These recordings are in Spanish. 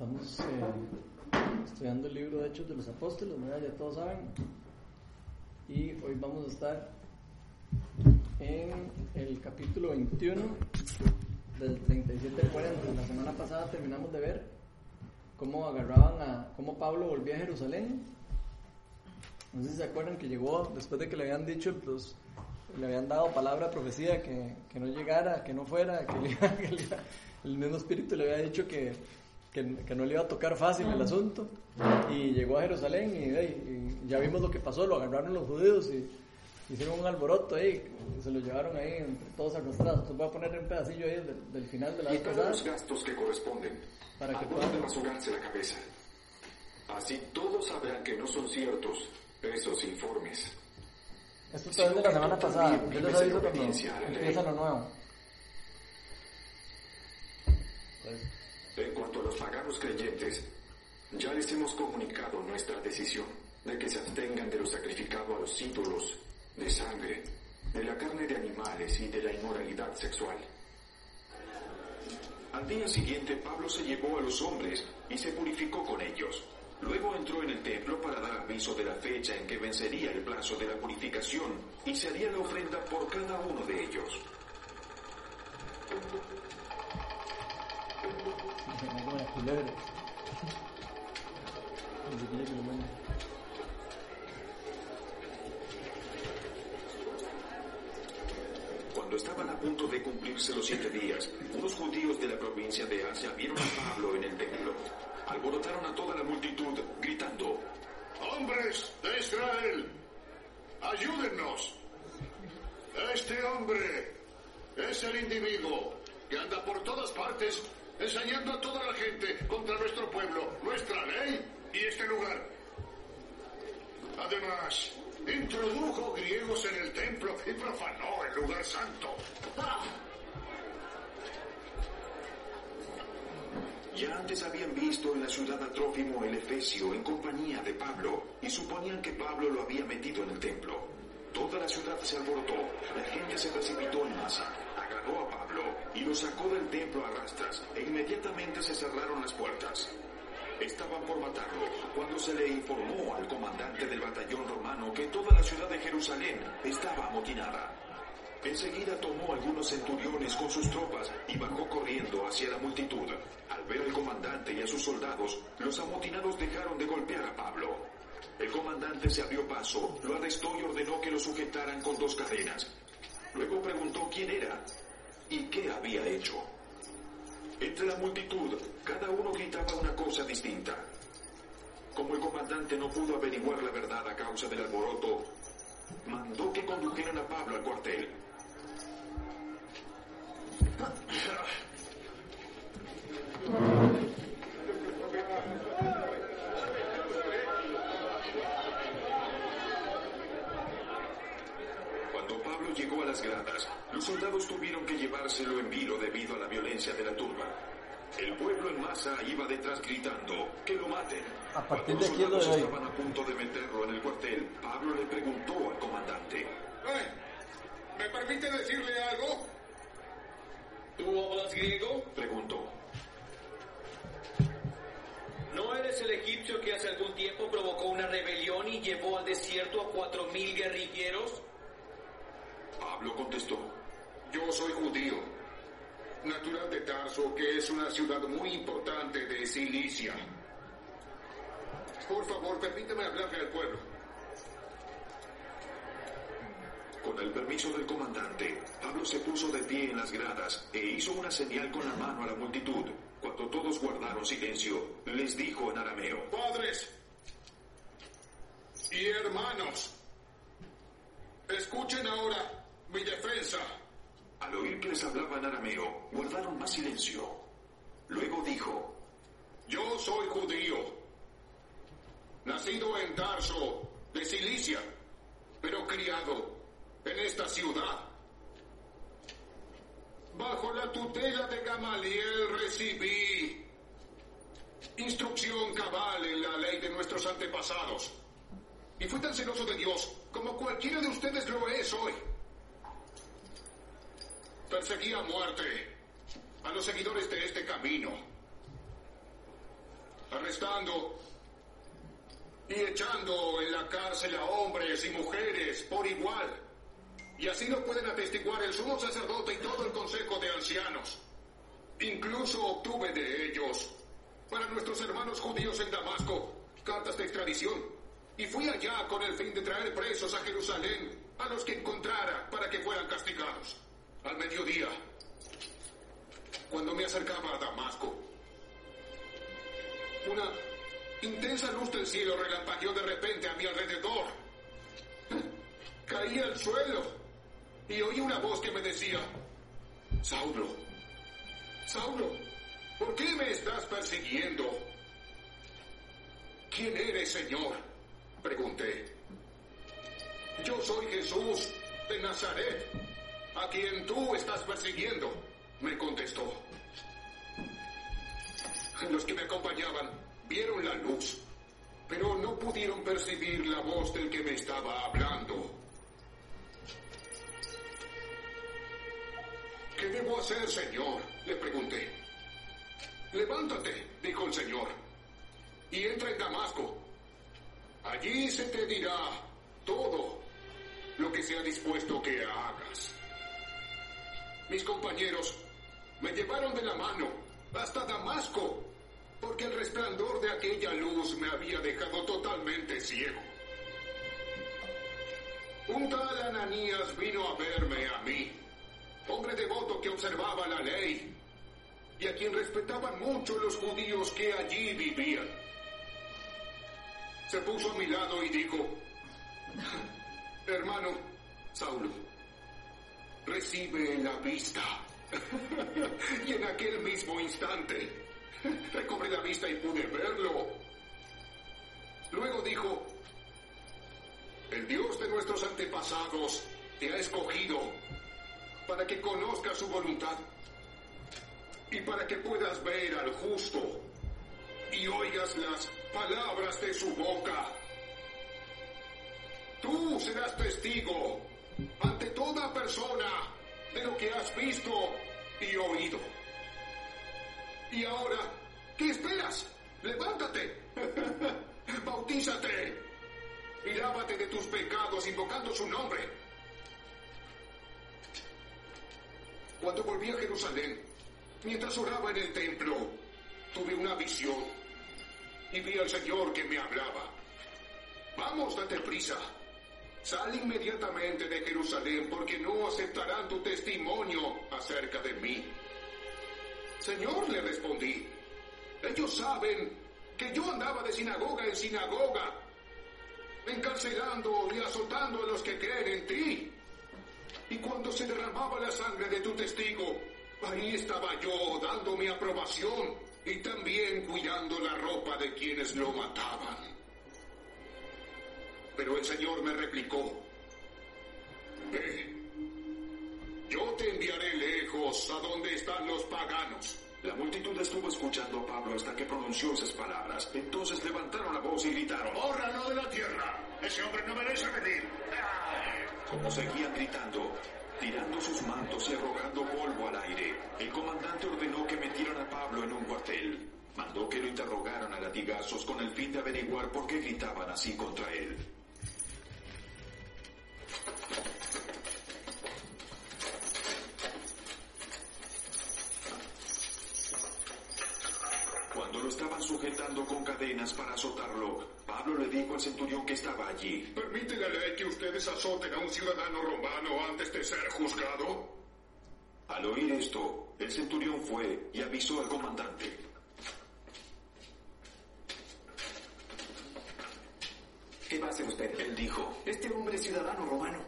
Estamos eh, estudiando el libro de Hechos de los Apóstoles, ya todos saben. Y hoy vamos a estar en el capítulo 21 del 37 al 40. La semana pasada terminamos de ver cómo agarraban a, cómo Pablo volvía a Jerusalén. No sé si se acuerdan que llegó después de que le habían dicho, pues, le habían dado palabra profecía que, que no llegara, que no fuera, que, que el mismo espíritu le había dicho que que, no le iba a tocar fácil el asunto. Y llegó a Jerusalén y, ya vimos lo que pasó, lo agarraron los judíos y hicieron un alboroto ahí, y se lo llevaron ahí entre todos arrastrados. Entonces voy a poner un pedacillo ahí del, final de la Y todos los gastos que corresponden. Para que puedan de la cabeza. Así todos sabrán que no son ciertos esos informes. Esto es de la semana pasada. Yo les aviso cuando empieza lo nuevo. Pues, en cuanto a los paganos creyentes, ya les hemos comunicado nuestra decisión de que se abstengan de lo sacrificado a los ídolos, de sangre, de la carne de animales y de la inmoralidad sexual. Al día siguiente Pablo se llevó a los hombres y se purificó con ellos. Luego entró en el templo para dar aviso de la fecha en que vencería el plazo de la purificación y se haría la ofrenda por cada uno de ellos. Cuando estaban a punto de cumplirse los siete días, unos judíos de la provincia de Asia vieron a Pablo en el templo. Alborotaron a toda la multitud, gritando, ¡Hombres de Israel! ¡Ayúdennos! Este hombre es el individuo que anda por todas partes enseñando a toda la gente contra nuestro pueblo, nuestra ley y este lugar. Además, introdujo griegos en el templo y profanó el lugar santo. Ya antes habían visto en la ciudad a Trófimo el Efesio en compañía de Pablo y suponían que Pablo lo había metido en el templo. Toda la ciudad se alborotó, la gente se precipitó en masa a Pablo y lo sacó del templo a rastras e inmediatamente se cerraron las puertas. Estaban por matarlo cuando se le informó al comandante del batallón romano que toda la ciudad de Jerusalén estaba amotinada. Enseguida tomó algunos centuriones con sus tropas y bajó corriendo hacia la multitud. Al ver al comandante y a sus soldados, los amotinados dejaron de golpear a Pablo. El comandante se abrió paso, lo arrestó y ordenó que lo sujetaran con dos cadenas. Luego preguntó quién era y qué había hecho. Entre la multitud, cada uno gritaba una cosa distinta. Como el comandante no pudo averiguar la verdad a causa del alboroto, mandó que condujeran a Pablo al cuartel. Cuando Pablo llegó a las gradas, los soldados tuvieron que llevárselo en vilo debido a la violencia de la turba. El pueblo en masa iba detrás gritando, que lo maten. A partir de aquí los estaban a punto de meterlo en el cuartel, Pablo le preguntó al comandante. ¿Me permite decirle algo? ¿Tú hablas griego? Preguntó. ¿No eres el egipcio que hace algún tiempo provocó una rebelión y llevó al desierto a cuatro mil guerrilleros? Pablo contestó. Yo soy judío, natural de Tarso, que es una ciudad muy importante de Cilicia. Por favor, permíteme hablarle al pueblo. Con el permiso del comandante, Pablo se puso de pie en las gradas e hizo una señal con la mano a la multitud. Cuando todos guardaron silencio, les dijo en arameo, Padres y hermanos, escuchen ahora mi defensa. Al oír que les hablaba en arameo, guardaron más silencio. Luego dijo, Yo soy judío, nacido en Tarso, de Cilicia, pero criado en esta ciudad. Bajo la tutela de Gamaliel recibí instrucción cabal en la ley de nuestros antepasados. Y fui tan celoso de Dios como cualquiera de ustedes lo es hoy perseguía a muerte a los seguidores de este camino. arrestando y echando en la cárcel a hombres y mujeres por igual. Y así lo pueden atestiguar el sumo sacerdote y todo el consejo de ancianos. Incluso obtuve de ellos, para nuestros hermanos judíos en Damasco, cartas de extradición. Y fui allá con el fin de traer presos a Jerusalén a los que encontrara para que fueran castigados. Al mediodía, cuando me acercaba a Damasco, una intensa luz del cielo relampagueó de repente a mi alrededor. Caí al suelo y oí una voz que me decía, Saulo, Saulo, ¿por qué me estás persiguiendo? ¿Quién eres, Señor? Pregunté. Yo soy Jesús de Nazaret, a quien tú estás persiguiendo, me contestó. Los que me acompañaban vieron la luz, pero no pudieron percibir la voz del que me estaba hablando. ¿Qué debo hacer, Señor? Le pregunté. Levántate, dijo el Señor, y entra en Damasco. Allí se te dirá todo lo que sea dispuesto que hagas. Mis compañeros me llevaron de la mano hasta Damasco, porque el resplandor de aquella luz me había dejado totalmente ciego. Un tal Ananías vino a verme a mí, hombre devoto que observaba la ley y a quien respetaban mucho los judíos que allí vivían. Se puso a mi lado y dijo, hermano Saulo, recibe la vista. y en aquel mismo instante recobré la vista y pude verlo. Luego dijo, el Dios de nuestros antepasados te ha escogido para que conozcas su voluntad y para que puedas ver al justo y oigas las palabras de su boca. Tú serás testigo ante toda persona de lo que has visto y oído. Y ahora, ¿qué esperas? Levántate, bautízate y lávate de tus pecados invocando su nombre. Cuando volví a Jerusalén, mientras oraba en el templo, tuve una visión y vi al Señor que me hablaba. Vamos, date prisa. Sal inmediatamente de Jerusalén porque no aceptarán tu testimonio acerca de mí. Señor, le respondí, ellos saben que yo andaba de sinagoga en sinagoga, encarcelando y azotando a los que creen en ti. Y cuando se derramaba la sangre de tu testigo, ahí estaba yo dando mi aprobación y también cuidando la ropa de quienes lo mataban. Pero el Señor me replicó, ve, yo te enviaré lejos a donde están los paganos. La multitud estuvo escuchando a Pablo hasta que pronunció esas palabras. Entonces levantaron la voz y gritaron, ¡Bórralo de la tierra! ¡Ese hombre no merece venir! Como seguían gritando, tirando sus mantos y arrojando polvo al aire, el comandante ordenó que metieran a Pablo en un cuartel. Mandó que lo interrogaran a latigazos con el fin de averiguar por qué gritaban así contra él. Sujetando con cadenas para azotarlo, Pablo le dijo al centurión que estaba allí. ¿Permite la ley que ustedes azoten a un ciudadano romano antes de ser juzgado? Al oír esto, el centurión fue y avisó al comandante. ¿Qué va a hacer usted? Él dijo. Este hombre es ciudadano romano.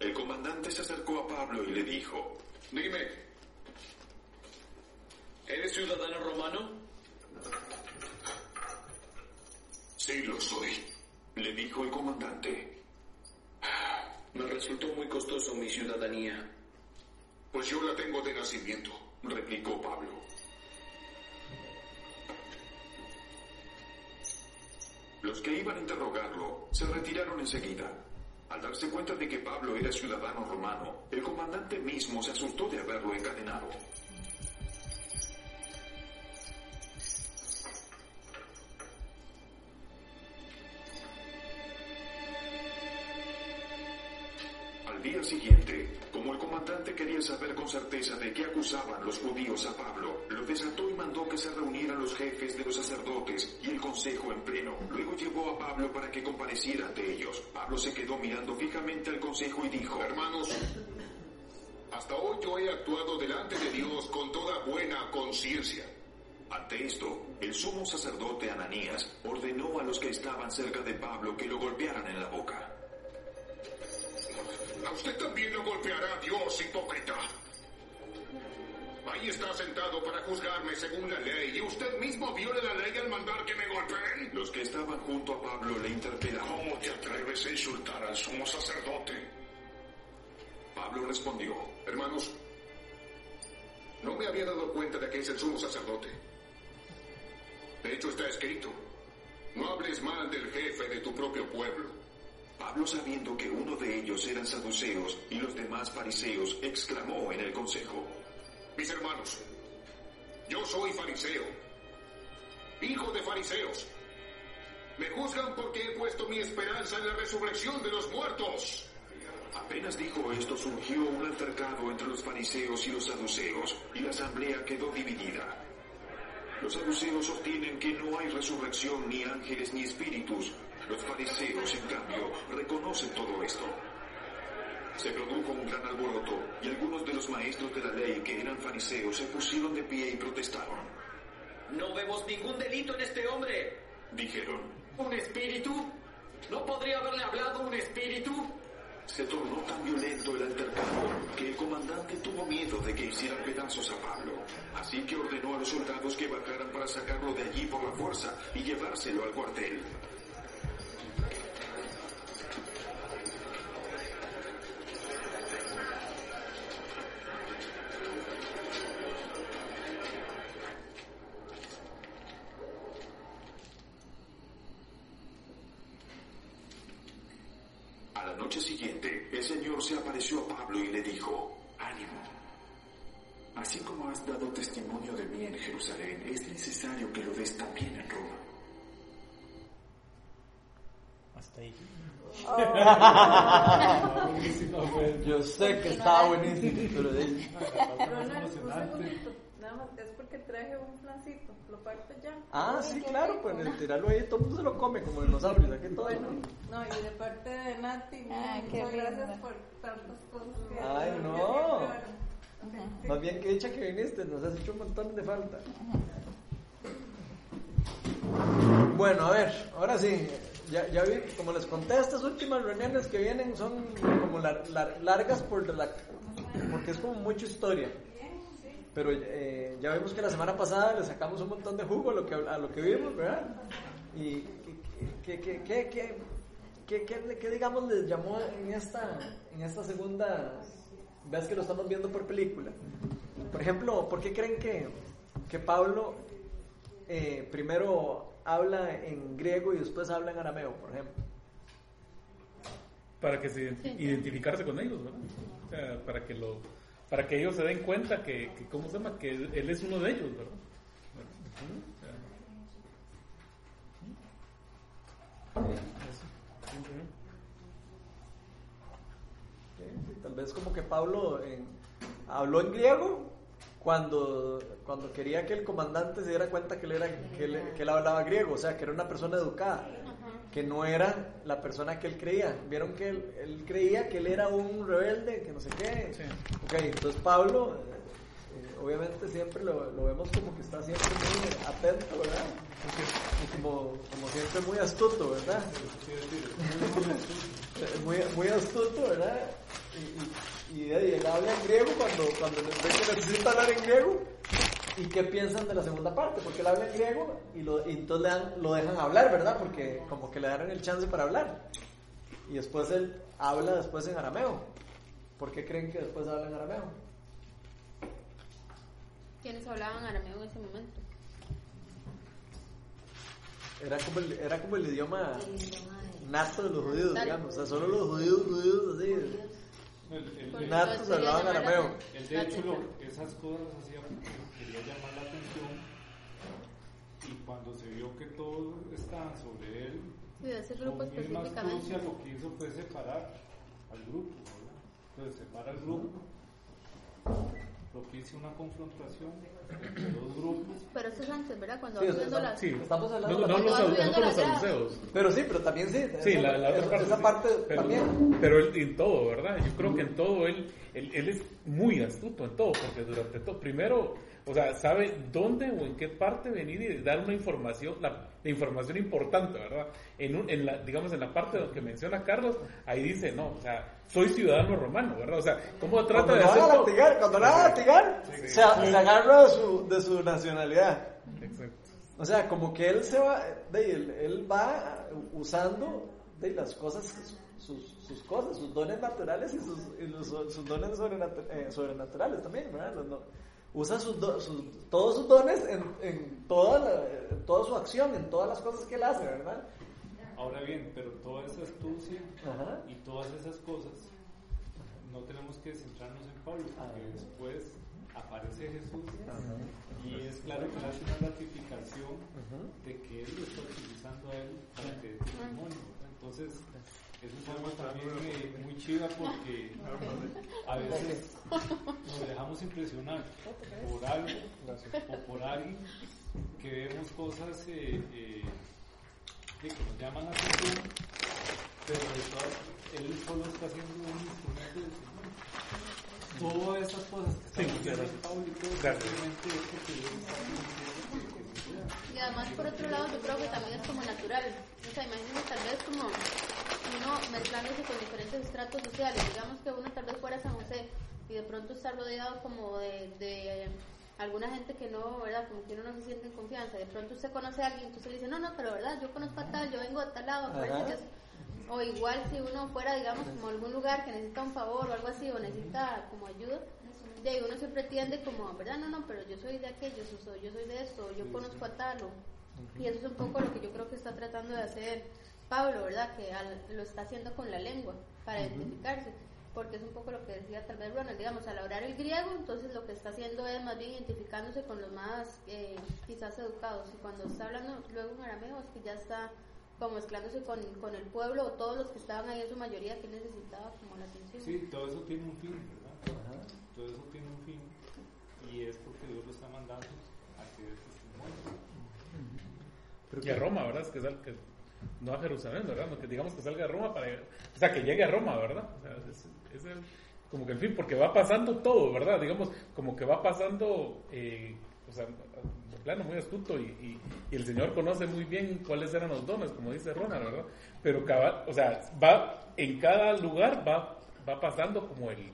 El comandante se acercó a Pablo y le dijo. Dime, ¿Eres ciudadano romano? Sí lo soy. Le dijo el comandante. Me resultó muy costoso mi ciudadanía. Pues yo la tengo de nacimiento. Replicó Pablo. Los que iban a interrogarlo se retiraron enseguida. Al darse cuenta de que Pablo era ciudadano romano, el comandante mismo se asustó de haberlo encadenado. Siguiente, como el comandante quería saber con certeza de qué acusaban los judíos a Pablo, lo desató y mandó que se reunieran los jefes de los sacerdotes y el consejo en pleno. Luego llevó a Pablo para que compareciera ante ellos. Pablo se quedó mirando fijamente al consejo y dijo, Hermanos, hasta hoy yo he actuado delante de Dios con toda buena conciencia. Ante esto, el sumo sacerdote Ananías ordenó a los que estaban cerca de Pablo que lo golpearan en la boca. A usted también lo golpeará Dios, hipócrita. Ahí está sentado para juzgarme según la ley y usted mismo viola la ley al mandar que me golpeen. Los que estaban junto a Pablo le interpelaron. ¿Cómo te atreves a insultar al sumo sacerdote? Pablo respondió, Hermanos, no me había dado cuenta de que es el sumo sacerdote. De hecho está escrito, no hables mal del jefe de tu propio pueblo. Pablo sabiendo que uno de ellos eran saduceos y los demás fariseos, exclamó en el consejo, Mis hermanos, yo soy fariseo, hijo de fariseos. Me juzgan porque he puesto mi esperanza en la resurrección de los muertos. Apenas dijo esto, surgió un altercado entre los fariseos y los saduceos, y la asamblea quedó dividida. Los saduceos sostienen que no hay resurrección, ni ángeles, ni espíritus. Los fariseos, en cambio, reconocen todo esto. Se produjo un gran alboroto, y algunos de los maestros de la ley que eran fariseos se pusieron de pie y protestaron. No vemos ningún delito en este hombre. Dijeron, ¿Un espíritu? ¿No podría haberle hablado un espíritu? Se tornó tan violento el altercado que el comandante tuvo miedo de que hicieran pedazos a Pablo. Así que ordenó a los soldados que bajaran para sacarlo de allí por la fuerza y llevárselo al cuartel. Porque traje un flancito. Lo parto ya. Ah, sí, claro, pues el tirarlo ahí, todo el mundo se lo come como dinosaurios, aquí todo. Bueno, no, y de parte de Nati, qué muchas gracias por tantas cosas que Ay, que no. Más bien que hecha que viniste, nos has hecho un montón de falta. Bueno, a ver, ahora sí, ya, ya vi, como les conté, estas últimas reuniones que vienen son como lar- lar- largas por la, porque es como mucha historia. Pero eh, ya vimos que la semana pasada le sacamos un montón de jugo a lo que, a lo que vimos, ¿verdad? Y que, que, que, que- que, digamos les llamó en esta, en esta segunda vez que lo estamos viendo por película. Por ejemplo, ¿por qué creen que, que Pablo eh, primero habla en griego y después habla en arameo, por ejemplo? Para que se ident- identificarse con ellos, ¿verdad? O sea, para que lo para que ellos se den cuenta que, que ¿cómo se llama? Que él, es uno de ellos, ¿verdad? Tal vez como que Pablo habló en griego cuando, cuando quería que el comandante se diera cuenta que él, era, que, él, que él hablaba griego, o sea, que era una persona educada, que no era la persona que él creía. Vieron que él, él creía que él era un rebelde, que no sé qué. Sí. Ok, entonces Pablo, eh, obviamente siempre lo, lo vemos como que está siempre muy atento, ¿verdad? Y como, como siempre muy astuto, ¿verdad? Muy, muy astuto, ¿verdad? Y, y él habla en griego cuando, cuando ve que necesita hablar en griego. ¿Y qué piensan de la segunda parte? Porque él habla en griego y, lo, y entonces le dan- lo dejan hablar, ¿verdad? Porque como que le dan el chance para hablar. Y después él habla después en arameo. ¿Por qué creen que después habla en arameo? ¿Quiénes hablaban arameo en ese momento? Era como el, era como el idioma nato de los judíos, digamos. O sea, solo los judíos, judíos, así. El, el- Por el- Natos hablaban arameo. el de hecho, esas cosas las hacía porque quería llamar la atención y cuando se vio que todos estaban sobre él, Sí, ese grupo con misma astucia lo que hizo fue separar al grupo. ¿verdad? Entonces separa el grupo, propicia una confrontación entre dos grupos. Pero eso es antes, ¿verdad? Cuando Sí, va subiendo las... Sí, Estamos hablando no, de no no con Cuando los saduceos. Pero sí, pero también sí. Sí, esa- la, la otra esa- parte. Esa sí. parte pero, también. Pero él, en todo, ¿verdad? Yo creo que en todo él, él, él es muy astuto en todo, porque durante todo, primero, o sea, sabe dónde o en qué parte venir y dar una información, la, la información importante, ¿verdad? En, un, en la, digamos, en la parte que menciona Carlos, ahí dice, no, o sea, soy ciudadano romano, ¿verdad? O sea, ¿cómo trata Cuando de a hacerlo? latigar, cuando lo van a latigar, se, se agarra de su, de su nacionalidad. Exacto. O sea, como que él se va, de, él, él va usando de las cosas, sus, sus cosas, sus dones naturales y sus, y los- sus dones eh, sobrenaturales también, ¿verdad? Los usa sus, do- sus- todos sus dones en, en, toda la- en toda su acción, en todas las cosas que él hace, ¿verdad? Ahora bien, pero toda esa astucia Ajá. y todas esas cosas, no tenemos que centrarnos en Pablo, porque Ah. después aparece Jesús y es claro que hace una ratificación de que él lo está utilizando a él para que testimonio. ¿verdad? Entonces, eso es algo también eh, muy chiva porque a veces nos dejamos impresionar por algo o por alguien que vemos cosas eh, eh, que nos llaman la atención, pero de todas, él solo está haciendo un instrumento del Señor. Todas esas cosas que Sí, estamos viendo claro. en Pablo y todo, Claro. simplemente es porque Dios está haciendo que- que suceda. Y además, por otro lado, yo creo que también es como natural. O sea, imagínense tal vez como uno mezclándose con diferentes estratos sociales. Digamos que uno tal vez fuera a San José y de pronto está rodeado como de, de eh, alguna gente que no, ¿verdad? Como que uno no se siente en confianza. De pronto usted conoce a alguien usted le dice, no, no, pero ¿verdad? Yo conozco a tal, yo vengo de tal lado. O igual si uno fuera, digamos, como algún lugar que necesita un favor o algo así, o necesita como ayuda, de ahí uno siempre tiende como, ¿verdad? No, no, pero yo soy de aquello, yo soy, yo soy de esto, yo conozco a tal. o- y eso es un poco lo que yo creo que está tratando de hacer Pablo, ¿verdad? Que al- lo está haciendo con la lengua para identificarse. Porque es un poco lo que decía tal vez Ronald, digamos, al hablar el griego, entonces lo que está haciendo es más bien identificándose con los más eh, quizás educados. Y cuando está hablando luego en arameo, es que ya está como mezclándose con, con el pueblo o todos los que estaban ahí en su mayoría que necesitaba como la atención. Sí, todo eso tiene un fin, ¿verdad? Todo eso tiene un fin y es porque Dios lo está mandando a que dé testimonio. Y a Roma, ¿verdad? Es que, sal- que no a Jerusalén, ¿verdad? No, que digamos que salga a Roma para... O sea, que llegue a Roma, ¿verdad? O sea, es, es el- como que el fin, porque va pasando todo, ¿verdad? Digamos, como que va pasando, eh, o sea, de plano muy astuto y, y- y el Señor conoce muy bien cuáles eran los dones, como dice Ronald, ¿verdad? Pero, cada, o sea, va en cada lugar va, va pasando como el,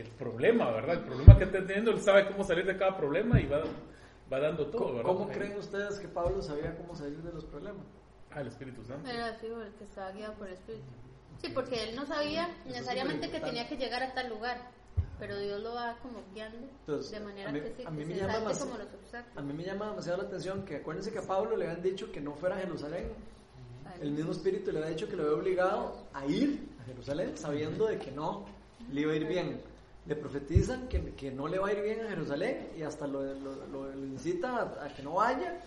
el problema, ¿verdad? El problema que está teniendo, él sabe cómo salir de cada problema y va, va dando todo, ¿Cómo, ¿verdad? cómo creen ustedes que Pablo sabía cómo salir de los problemas? Ah, el Espíritu Santo. Era así, el que estaba guiado por el Espíritu. Sí, porque él no sabía necesariamente que tenía que llegar a tal lugar, pero Dios lo va como guiando Entonces, de manera a mí- que sí, a que mí me se llama más- como los obstáculos. A mí me llama demasiado la atención que acuérdense que a Pablo le habían dicho que no fuera a Jerusalén. El mismo espíritu le había dicho que lo había obligado a ir a Jerusalén sabiendo de que no le iba a ir bien. Le profetizan que, que no le va a ir bien a Jerusalén y hasta lo, lo- incita a, que no vaya.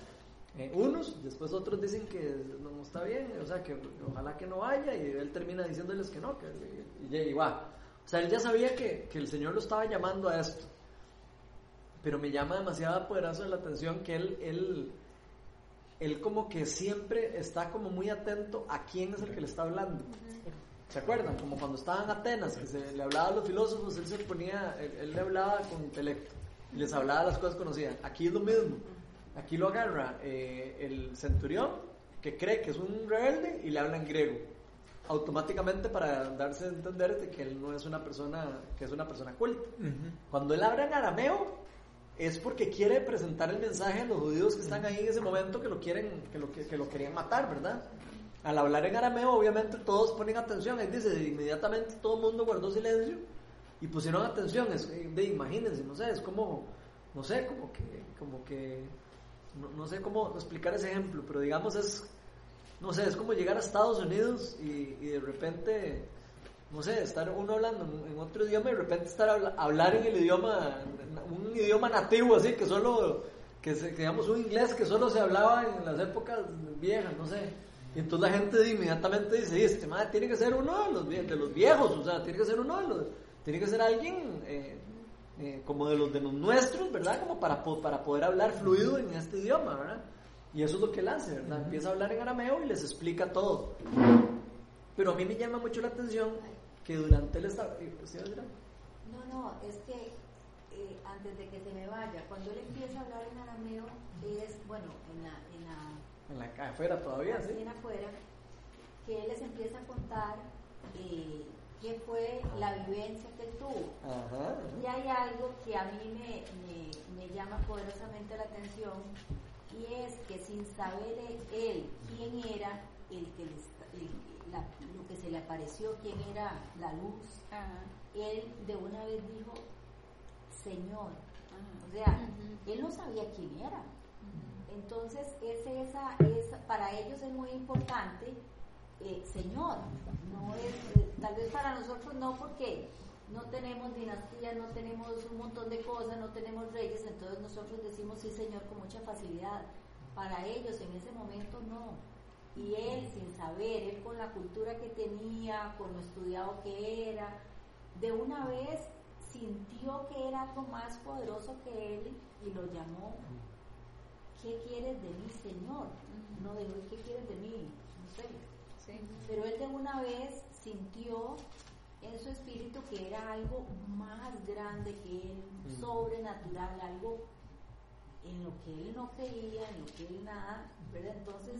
Eh, unos, después otros dicen que no está bien, o sea, que ojalá que no vaya y él termina diciéndoles que no, que y, y va. O sea, él ya sabía que, que el Señor lo estaba llamando a esto pero me llama demasiado poderoso la atención que él, él, él como que siempre está como muy atento a quién es el que le está hablando. ¿Se acuerdan? Como cuando estaba en Atenas, que se le hablaba a los filósofos, él se ponía, él, él le hablaba con intelecto y les hablaba las cosas conocidas. Aquí es lo mismo. Aquí lo agarra eh, el centurión que cree que es un rebelde y le habla en griego automáticamente para darse a entender de que él no es una persona que es una persona culta. Cuando él habla en arameo es porque quiere presentar el mensaje a los judíos que están ahí en ese momento que lo quieren que lo que, que lo querían matar, ¿verdad? Al hablar en arameo obviamente todos ponen atención, ahí dice inmediatamente todo el mundo guardó silencio y pusieron atención, de imagínense, no sé, es como no sé, como que como que no, sé cómo explicar ese ejemplo, pero digamos es no sé, es como llegar a Estados Unidos y, de repente, no sé, estar uno hablando en, otro idioma y de repente estar habla- hablar en el idioma, un idioma nativo así, que solo, que, se- digamos un inglés que solo se hablaba en las épocas viejas, no sé. Y entonces la gente inmediatamente dice, este madre tiene que ser uno de los, vie- de los viejos, o sea, tiene que ser uno de los, Tiene que ser alguien eh, eh, como de los de los nuestros, ¿verdad? Como para, po- para poder hablar fluido en este idioma, ¿verdad? Y eso es lo que él hace, ¿verdad? Empieza a hablar en arameo y les explica todo. Pero a mí me llama mucho la atención que durante el estado... ¿Sí, Adriana? No, no, es que eh, antes de que se me vaya, cuando él empieza a hablar en arameo, es, bueno, en la, en la En la afuera todavía, ¿sí? en afuera, que él les empieza a contar eh, qué fue la vivencia que él tuvo. Ajá. Y hay algo que a mí me, me- me llama poderosamente la atención y es que sin saber él quién era el que le esta- el- la- lo que se le apareció, quién era la luz, él de una vez dijo, Señor. O sea, él no sabía quién era. Entonces, es esa, esa- para ellos es muy importante, eh, Señor. Es, eh, tal vez para nosotros no, porque no tenemos dinastías, no tenemos un montón de cosas, no tenemos reyes, entonces nosotros decimos sí, Señor, con mucha facilidad. Para ellos en ese momento no. Y él, sin saber, él con la cultura que tenía, con lo estudiado que era, de una vez sintió que era algo más poderoso que él y lo llamó ¿qué quieres de mí, Señor? No dijo, ¿qué quieres de mí? No sé. Pero él de una vez sintió en su espíritu que era algo más grande que él, sobrenatural, algo en lo que él no creía, en lo que él nada, ¿verdad? Entonces,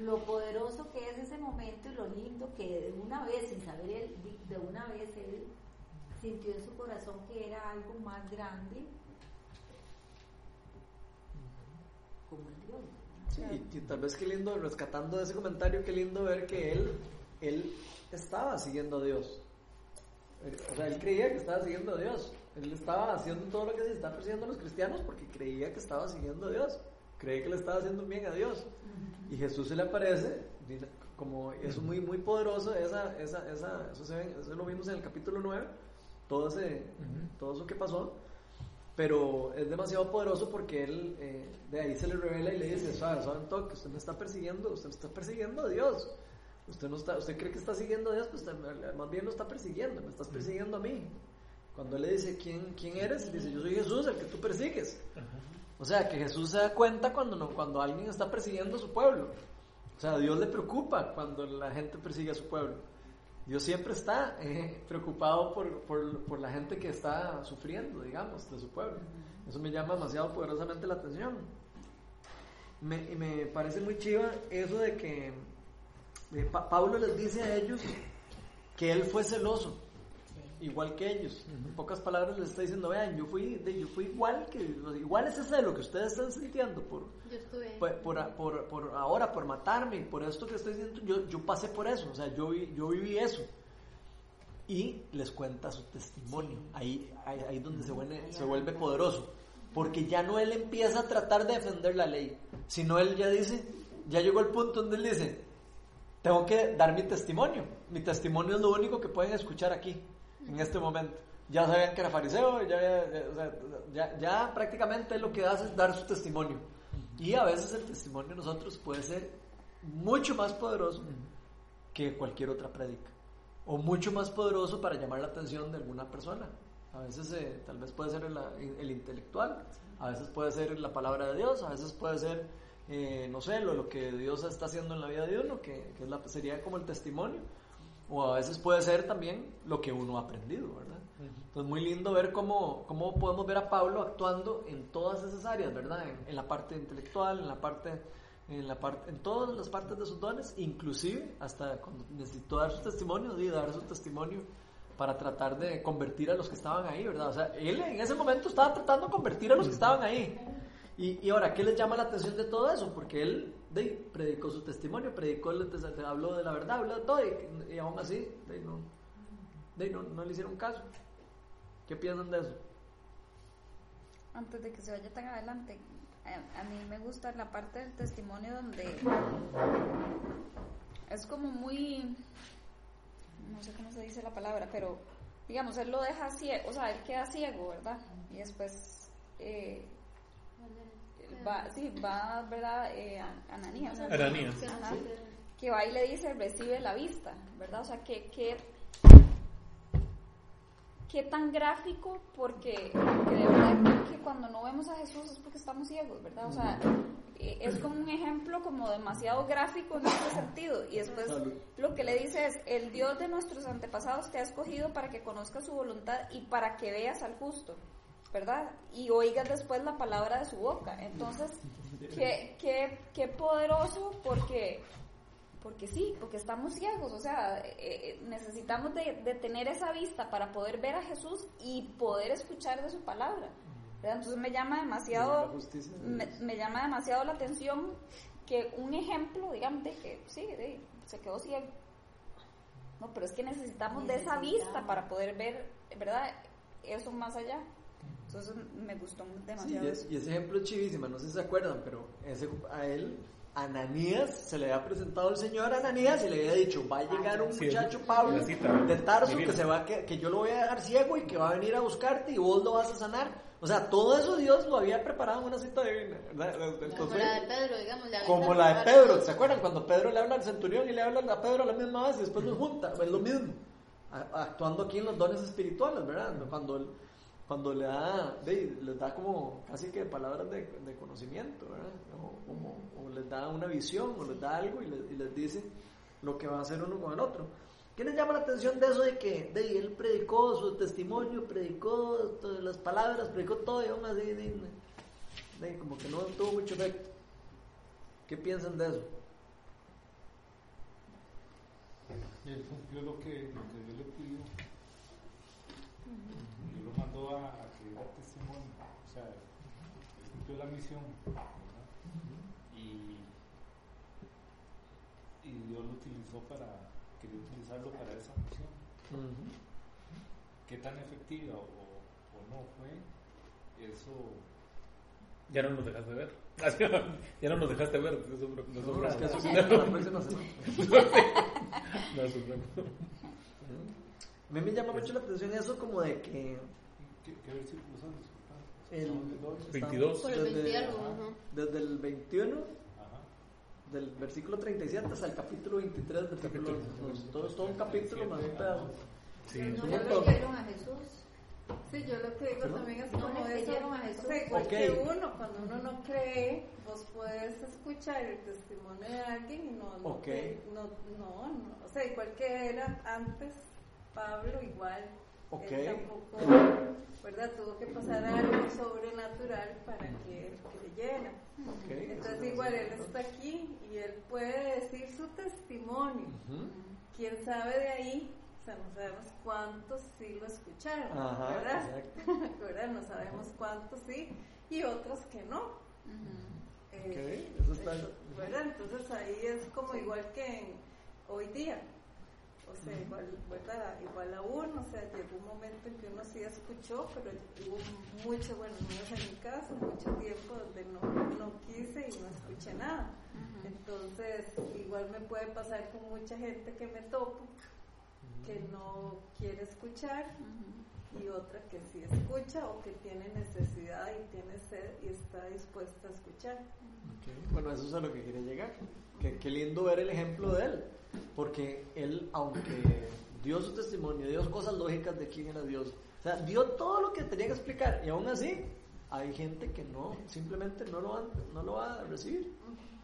lo poderoso que es ese momento y lo lindo que de una vez, sin saber él, de una vez él sintió en su corazón que era algo más grande como el Dios. ¿verdad? Sí, y, tal vez qué lindo, rescatando ese comentario, qué lindo ver que él, él estaba siguiendo a Dios. Eh, O sea, él creía que estaba siguiendo a Dios. Él estaba haciendo todo lo que se está persiguiendo a los cristianos porque creía que estaba siguiendo a Dios. Creía que le estaba haciendo un bien a Dios. Y Jesús se le aparece, como es muy, muy poderoso, esa, esa, esa, eso, se eso lo vimos en el capítulo 9, todo, ese, todo eso que pasó pero es demasiado poderoso porque él eh, de ahí se le revela y le dice, suave, suave un toque, usted me está persiguiendo, usted me está persiguiendo a Dios. Usted no está, usted cree que está siguiendo a Dios, pues usted más bien lo está persiguiendo, me estás persiguiendo a mí. Cuando él le dice, ¿quién, quién eres? Dice, yo soy Jesús, el que tú persigues. O sea, que Jesús se da cuenta cuando, no, cuando alguien está persiguiendo a su pueblo. O sea, a Dios le preocupa cuando la gente persigue a su pueblo. Dios siempre está eh, preocupado por, por, por la gente que está sufriendo, digamos, de su pueblo. Eso me llama demasiado poderosamente la atención. Me, y me parece muy chiva eso de que eh, Pa- Pablo les dice a ellos que él fue celoso, igual que ellos. En pocas palabras les está diciendo, vean, yo fui, de- yo fui igual que, igual es ese lo que ustedes están sintiendo por, Yo estuve. por, por, por- por ahora, por matarme, por esto que estoy diciendo, yo, yo pasé por eso, o sea, yo, vi- yo viví eso. Y les cuenta su testimonio, ahí, ahí, ahí donde se vuelve, se vuelve poderoso, porque ya no él empieza a tratar de defender la ley, sino él ya dice, ya llegó el punto donde él dice, tengo que dar mi testimonio, mi testimonio es lo único que pueden escuchar aquí, en este momento. Ya sabían que era fariseo, ya, ya, sea, ya, ya prácticamente lo que hace es dar su testimonio. Y a veces el testimonio de nosotros puede ser mucho más poderoso que cualquier otra prédica. O mucho más poderoso para llamar la atención de alguna persona. A veces eh, tal vez puede ser el, el intelectual, a veces puede ser la palabra de Dios, a veces puede ser, eh, no sé, lo, lo que Dios está haciendo en la vida de uno, que, que es la, sería como el testimonio. O a veces puede ser también lo que uno ha aprendido, ¿verdad? Entonces, muy lindo ver cómo, cómo podemos ver a Pablo actuando en todas esas áreas, ¿verdad? En, en la parte intelectual, en la parte, en la parte, en todas las partes de sus dones, inclusive hasta cuando necesitó dar su testimonio, y dar su testimonio para tratar de convertir a los que estaban ahí, ¿verdad? O sea, él en ese momento estaba tratando de convertir a los que estaban ahí. Y, y ahora, ¿qué les llama la atención de todo eso? Porque él de, predicó su testimonio, predicó, el, habló de la verdad, habló de todo, y, y aún así, de, no, de, no, no le hicieron caso. ¿Qué piensan de eso? Antes de que se vaya tan adelante, a, a mí me gusta la parte del testimonio donde es como muy, no sé cómo se dice la palabra, pero digamos, él lo deja ciego, o sea, él queda ciego, ¿verdad? Y después eh, va, sí, va, ¿verdad? Eh, Ananías. Ananías. Ajá. que va y le dice, recibe la vista, ¿verdad? O sea, que, que qué tan gráfico, porque, porque de verdad que cuando no vemos a Jesús es porque estamos ciegos, ¿verdad? O sea, eh, es como un ejemplo como demasiado gráfico en ese sentido. Y después lo que le dice es, el Dios de nuestros antepasados te ha escogido para que conozcas su voluntad y para que veas al justo, ¿verdad? Y oigas después la palabra de su boca. Entonces, qué, qué, qué poderoso porque porque sí, porque estamos ciegos, o sea, eh, eh, necesitamos de, de tener esa vista para poder ver a Jesús y poder escuchar de su palabra. ¿verdad? Entonces me llama La demasiado, me, llama demasiado la atención que un ejemplo, digamos, de que sí, de- se quedó ciego. No, pero es que necesitamos de esa vista para poder ver, ¿verdad? Eso más allá. Entonces me gustó Sí, demasiado. y, es- y ese ejemplo es chivísima, no sé si se acuerdan, pero ese, a él, Ananías, se le había presentado el señor Ananías y le había dicho, va a llegar un Sí, muchacho Pablo de Tarso que, se va, que, que yo lo voy a dejar ciego y que va a venir a buscarte y vos lo vas a sanar. O sea, todo eso Dios lo había preparado en una cita divina. ¿verdad? Como Entonces, la de Pedro, digamos. la como la de Pedro, ¿se acuerdan? Cuando Pedro le habla al centurión y le habla a Pedro a la misma vez y después los junta, es lo mismo. Actuando aquí en los dones espirituales, ¿verdad? Cuando, él- cuando le da, les da como casi que palabras de, de conocimiento, ¿verdad? O, como- o les da una visión o les da algo y les, dice lo que va a hacer uno con el otro. ¿Qué les llama la atención de eso de que de, él predicó su testimonio, predicó todas las palabras, predicó todo y aún así de- como que no tuvo mucho efecto? ¿Qué piensan de eso? Él cumplió lo que, lo que Dios le pidió. A, a que diera testimonio. O sea, él cumplió la misión. ¿verdad? Y, y Dios lo utilizó para, quería utilizarlo para esa misión. ¿Qué tan efectiva o, o no fue? Eso Ya no nos dejaste ver. ya no nos dejaste ver. Eso, eso, No, es que eso eso- sí, la próxima semana. No, eso fue- A mí me llama mucho la atención eso como de que ¿Qué, qué versículos son? El, Estamos viendo hoy. 22. Por el desde, 21, ajá. desde el 21 Ajá. del versículo 37 hasta el capítulo 23 del versículo 11. Todo todo un capítulo más un pedazo. Sí, No le creyeron a Jesús. Sí, yo lo que digo ¿Perdón? también es No como le eso. creyeron a Jesús. O sea, igual Ok. que uno, cuando uno no cree, vos puedes escuchar el testimonio de alguien y no, no, no, no, no. O sea, igual que era antes, Pablo, igual. Ok. Él tampoco, ¿verdad? Tuvo que pasar algo sobrenatural para que él creyera. Ok. Entonces, igual él está aquí y él puede decir su testimonio. Ujú. quién sabe de ahí, o sea, no sabemos cuántos sí lo escucharon, Ajá, ¿verdad? exacto. ¿verdad? No sabemos cuántos sí y otros que no. Eh, Ok, eso está- ¿verdad? Entonces ahí es como igual que en- hoy día. O sea, igual, ¿verdad? igual aún, o sea, llegó un momento en que uno sí escuchó, pero hubo mucho, bueno, no es en mi caso, mucho tiempo donde no, no quise y no escuché nada. Entonces, igual me puede pasar con mucha gente que me topo, que no quiere escuchar, y otra que sí escucha o que tiene necesidad y tiene sed y está dispuesta a escuchar. Ok, Bueno, eso es a lo que quería llegar. Que, qué lindo ver el ejemplo de él. Porque él, aunque dio su testimonio, dio cosas lógicas de quién era Dios. O sea, dio todo lo que tenía que explicar. Y aún así, hay gente que no, simplemente no lo, van, no lo va a recibir.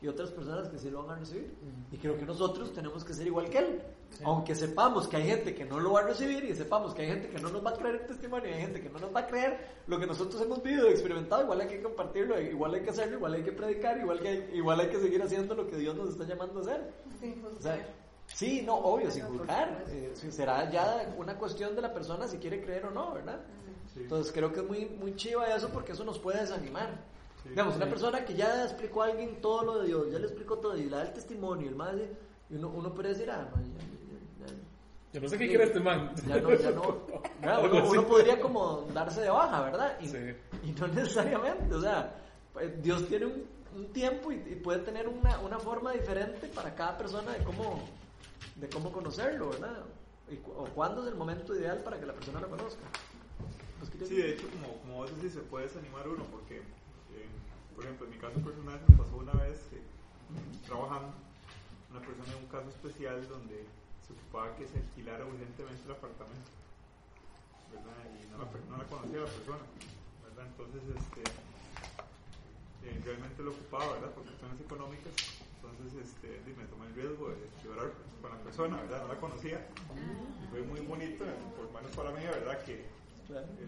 Y otras personas que sí lo van a recibir. Y creo que nosotros tenemos que ser igual que él. Aunque sepamos que hay gente que no lo va a recibir y sepamos que hay gente que no nos va a creer el testimonio y hay gente que no nos va a creer lo que nosotros hemos vivido y experimentado, igual hay que compartirlo, igual hay que hacerlo, igual hay que predicar, igual, que hay, igual hay que seguir haciendo lo que Dios nos está llamando a hacer. Sin O juzgar. sea, sí, no, obvio, sin juzgar. Eh, sí, será ya una cuestión de la persona si quiere creer o no, ¿verdad? Entonces creo que es muy, muy chiva eso porque eso nos puede desanimar. Digamos, una persona que ya explicó a alguien todo lo de Dios, ya le explicó todo y le da el testimonio, el más, y uno, uno puede decir, ah, no, ya, ya- ya- Yo no sé qué quiere este man. ya no, ya no. Uno, uno podría como darse de baja, ¿verdad? Y, Sí. y no necesariamente, o sea, pues, Dios tiene un, un tiempo y, y puede tener una, una forma diferente para cada persona de cómo, de cómo conocerlo, ¿verdad? Y cu- o cuándo es el momento ideal para que la persona lo conozca. Pues, ¿qué Sí, de hecho, como, como vos decís, se puede desanimar uno porque, eh, por ejemplo, en mi caso personal me pasó una vez que trabajando, una persona en un caso especial donde se ocupaba que se alquilara urgentemente el apartamento. ¿verdad? Y no la, no la conocía la persona, ¿verdad? Entonces, este, eh, realmente lo ocupaba, ¿verdad? Por cuestiones económicas. Entonces, este, me tomé el riesgo de, de orar con la persona, ¿verdad? No la conocía. Y fue muy bonito, por menos para mí, ¿verdad? Que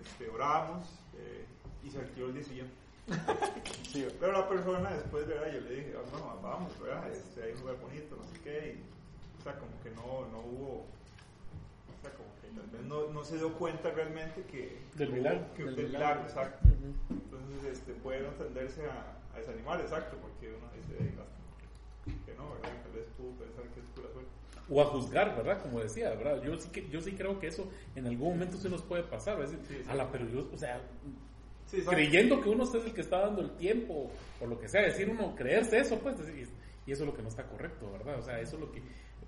este, orábamos eh, y se activó el día siguiente. Pero la persona después, ¿verdad? Yo le dije, "Ah, no, vamos, ¿verdad? Este, hay un lugar bonito, no sé qué. Y, o sea, como que no, no hubo, o sea, como que tal vez no, no se dio cuenta realmente que... Del milagro. Que, Del del milagro. exacto. Entonces, este, puede no tenderse a, a desanimar, exacto, porque uno dice, que no, ¿verdad? Tal vez pudo pensar que es pura suerte. o a juzgar, ¿verdad? Como decía, ¿verdad? Yo sí, que, yo sí creo que eso en algún momento se nos puede pasar, es decir, ala, pero yo, o sea, Sí, creyendo que uno es el que está dando el tiempo o lo que sea, decir uno, creerse eso, pues, decir, y eso es lo que no está correcto, ¿verdad? O sea, eso es lo que,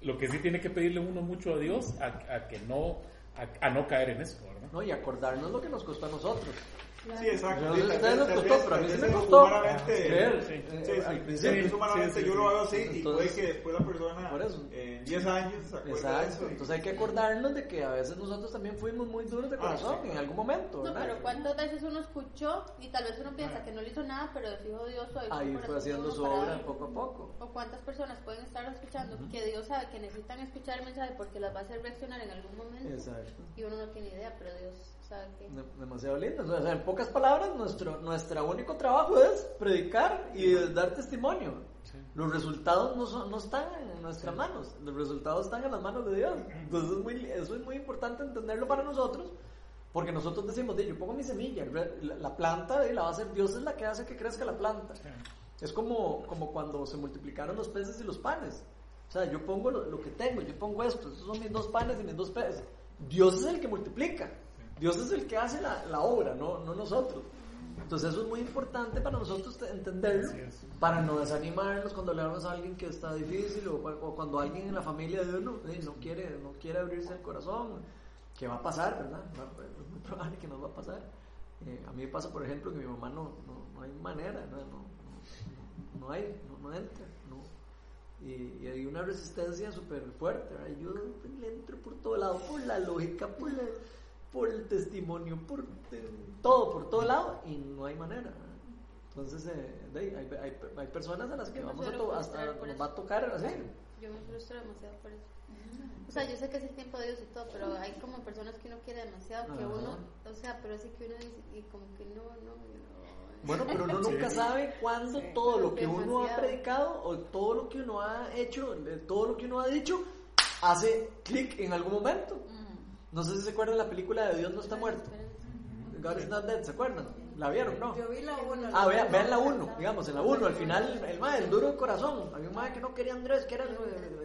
lo que sí tiene que pedirle uno mucho a Dios a, a que no, a, a no caer en eso, ¿verdad? No, y acordarnos lo que nos costó a nosotros. Sí, exacto. No Sí, ustedes les costó, pero a mí sí me costó. humanamente- Sí, eh, sí, al sí, principio. humanamente Sí, sí, yo lo sí. hago así y Entonces- puede que después la persona Por eso. en 10 años se acuerde de Exacto, eso. y- entonces hay que acordarnos de que a veces nosotros también fuimos muy duros de Ah, corazón sí, en algún momento, No, ¿verdad? pero ¿cuántas veces uno escuchó y tal vez uno piensa que no le hizo nada, pero de fijo Dios o Ahí fue haciendo su obra poco a poco. O cuántas personas pueden estar escuchando que Dios sabe que necesitan escuchar el mensaje porque las va a hacer reaccionar en algún momento. Exacto. Y uno no tiene idea, pero Dios De- demasiado lindo. O sea, en pocas palabras, nuestro, nuestro único trabajo es predicar y dar testimonio. Los resultados no, son, no están en nuestras manos, los resultados están en las manos de Dios. Entonces es muy, eso es muy importante entenderlo para nosotros, porque nosotros decimos, "Di, yo pongo mi semilla, la, la planta y la va a hacer Dios es la que hace que crezca la planta. Es como, como cuando se multiplicaron los peces y los panes. O sea, yo pongo lo, lo que tengo, yo pongo esto, estos son mis dos panes y mis dos peces. Dios es el que multiplica, Dios es el que hace la, la obra, no, no nosotros. Entonces eso es muy importante para nosotros te- entenderlo, para no desanimarnos cuando le hablamos a alguien que está difícil o, o cuando alguien en la familia de uno no quiere, no quiere abrirse el corazón, que va a pasar, ¿verdad? Es muy probable que nos va a pasar. Eh, a mí me pasa, por ejemplo, que mi mamá no, no, no hay manera, no, no, no, hay, no, no entra. Y, y hay una resistencia súper fuerte, ¿verdad? yo le entro por todo lado, por la lógica, por, la- por el testimonio, por todo, por todo lado, y no hay manera. Entonces, eh, hay, hay, hay personas a las que Yo vamos a, to- hasta nos va a tocar así. Yo me frustro demasiado por eso. O sea, yo sé que es el tiempo de Dios y todo, pero hay como personas que uno quiere demasiado, que Ajá. uno, o sea, pero así que uno dice, y como que no, no, no. Bueno, pero uno nunca Sí. sabe cuándo Sí. todo lo que uno ha predicado o todo lo que uno ha hecho, todo lo que uno ha dicho, hace clic en algún momento. No sé si se acuerdan la película de Dios no está muerto. God is not dead, ¿se acuerdan? ¿La vieron, no? Yo vi la 1. Ah, vean, vean la 1, digamos, en la 1, al final, el mae, el duro de corazón. Había un mae que no quería a Andrés, que era,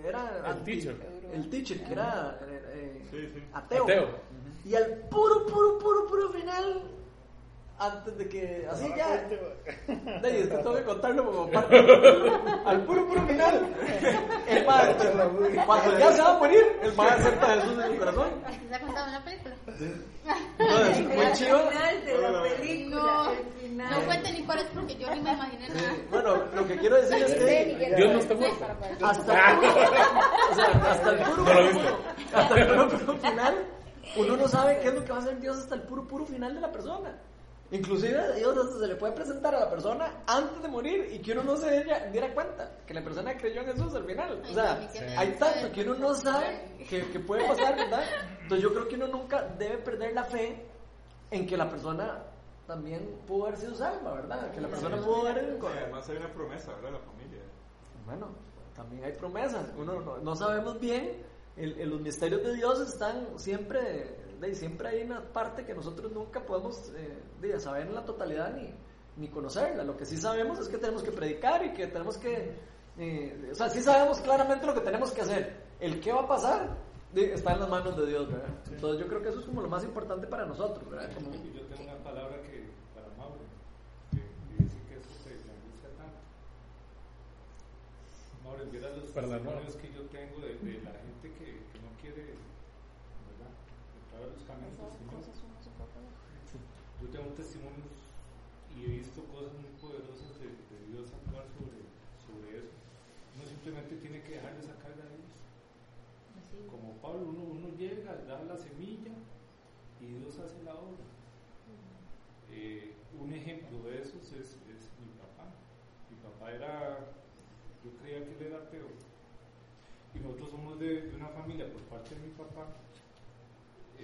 era El anti- teacher. El teacher, que era eh, eh, ateo. Ateo. Y al puro, puro, puro, puro final, antes de que, así ya. De ahí, es que tengo que contarlo como parte. Al puro, puro final, el mae, cuando ya se va a morir, el mae acepta a Jesús en su corazón. ¿Así se ha contado en la película? Entonces, muy chido. El final de la película, No, no cuente ni cuál es porque yo ni me imaginé nada. Bueno, lo que quiero decir es que Dios no está muerto. hasta el puro, o sea, hasta el puro, hasta el puro, puro final, uno no sabe qué es lo que va a hacer Dios hasta el puro, puro final de la persona. Inclusive a Dios hasta se le puede presentar a la persona antes de morir y que uno no se diera, diera cuenta que la persona creyó en Jesús al final. O sea, sí. hay tanto que uno no sabe que, que puede pasar, ¿verdad? Entonces yo creo que uno nunca debe perder la fe en que la persona también pudo haber sido salva, ¿verdad? Que la persona pudo haber... Sí, además hay una promesa, ¿verdad? La familia. Bueno, también hay promesas. Uno no, no sabemos bien. El- el- los misterios de Dios están siempre, de, siempre hay una parte que nosotros nunca podemos eh, de, saber en la totalidad ni, ni conocerla. Lo que sí sabemos es que tenemos que predicar y que tenemos que, eh, o sea, sí sabemos claramente lo que tenemos que hacer. El qué va a pasar de, está en las manos de Dios, ¿verdad? Entonces yo creo que eso es como lo más importante para nosotros, ¿verdad? Como- Yo tengo una palabra que, para Mauro, que, que dice que eso se angustia tanto. Mauro, mira los Para testimonios que yo tengo de, de la gente que, que no quiere, ¿verdad? Yo tengo testimonios y he visto cosas muy poderosas de, de Dios actuar sobre, sobre eso. Uno simplemente tiene que dejar de sacar a Dios. Como Pablo, uno, uno llega, da la semilla y y Dios hace la obra. Eh, un ejemplo de eso es, es, mi papá. Mi papá era, yo creía que él era ateo. Y nosotros somos de, de una familia, por parte de mi papá,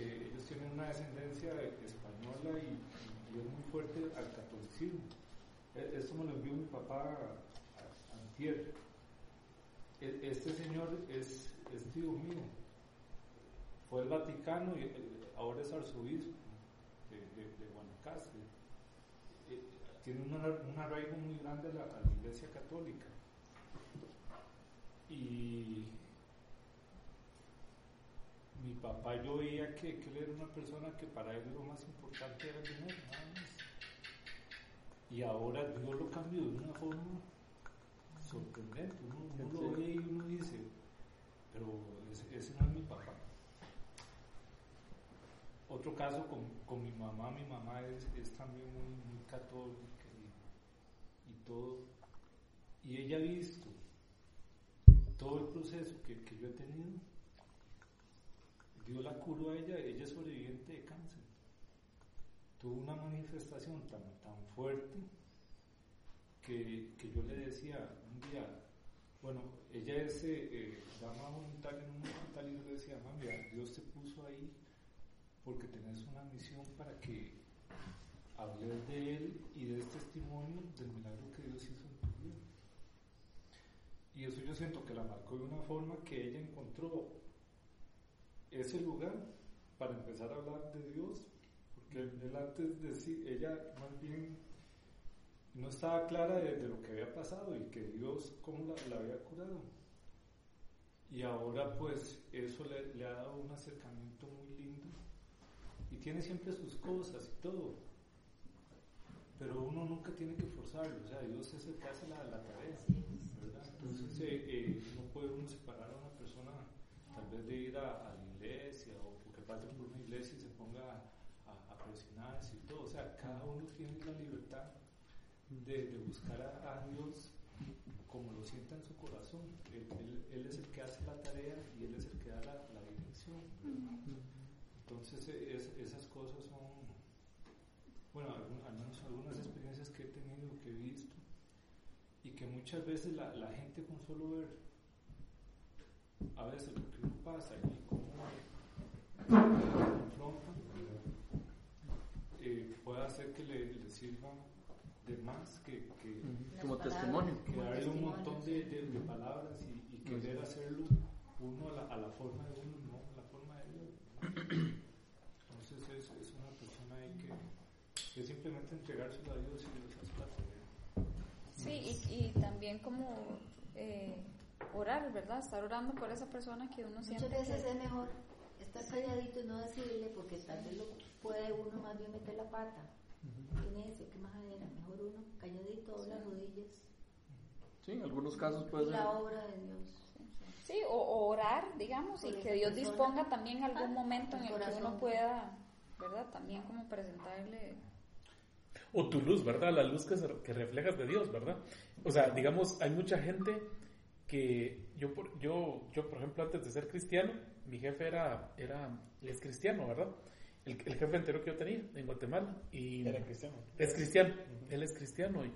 eh, ellos tienen una descendencia española y, es muy fuerte al catolicismo. E, esto me lo envió mi papá a, a Antier. E, este señor es, es tío mío. Fue el Vaticano y ahora es arzobispo de, Guanacaste. Eh, tiene un, un arraigo muy grande a la, a la Iglesia Católica. Y mi papá yo veía que, que, él era una persona que para él lo más importante era el dinero, nada más. Y ahora Dios lo cambió de una forma sorprendente. Uno, uno lo ve y uno dice, pero ese, ese, no es mi papá. Otro caso con, con mi mamá, mi mamá es, es también muy, muy católica y, y, todo. Y ella ha visto todo el proceso que, que yo he tenido Dios la curó a ella, ella es sobreviviente de cáncer. Tuvo una manifestación tan, tan fuerte que, que yo le decía un día, bueno, ella es eh, eh, dama voluntaria en un hospital y yo le decía, mami, Dios te puso ahí porque tenés una misión para que hables de Él y des testimonio del milagro que Dios hizo en tu vida. Y eso yo siento que la marcó de una forma que ella encontró ese lugar para empezar a hablar de Dios, porque él, antes de sí, ella más bien no estaba clara de, de, lo que había pasado y que Dios cómo la, la había curado. Y ahora pues eso le, le, ha dado un acercamiento muy lindo y tiene siempre sus cosas y todo. Pero uno nunca tiene que forzarlo, o sea, Dios es el que hace la, la tarea, ¿verdad? Entonces eh, eh, no puede uno separar a una persona tal vez de ir a, a iglesia o que pase por una iglesia y se ponga a, a presionarse y todo. O sea, cada uno tiene la libertad de, de buscar a, a, Dios como lo sienta en su corazón. Él, él, él, es el que hace la tarea y Él es el que da la, la dirección. Entonces, es, esas cosas son, bueno, al menos algunas experiencias que he tenido, que he visto, y que muchas veces la, la gente con solo ver a veces lo que pasa y cómo confronta eh, puede hacer que le, le, sirva de más que, que como testimonio. que darle un montón de, de, de palabras y, y querer hacerlo uno a la, a la, forma de uno no a la forma de Dios entonces es, es una persona ahí que, que simplemente entregárselo a Dios y Dios hace la tarea sí y, y también como eh, orar, ¿verdad? Estar orando por esa persona que uno siente. Muchas veces que... es mejor estar calladito y no decirle, porque tal vez lo puede uno más bien meter la pata. Uh -huh. ¿Qué? ¿Qué majadera? Mejor uno calladito, dobla las rodillas. Sí, en algunos casos puede ser. la obra de Dios. Sí, o, o orar, digamos, por y que Dios persona. disponga también algún ah, momento en el corazón. que uno pueda, ¿verdad? También como presentarle o tu luz, ¿verdad? La luz que, se, que reflejas de Dios, ¿verdad? O sea, digamos, hay mucha gente que yo, yo, yo, por ejemplo, antes de ser cristiano, mi jefe era, era es cristiano, ¿verdad? El, el jefe entero que yo tenía en Guatemala. Y era cristiano. Es cristiano, uh -huh. él es cristiano. Y,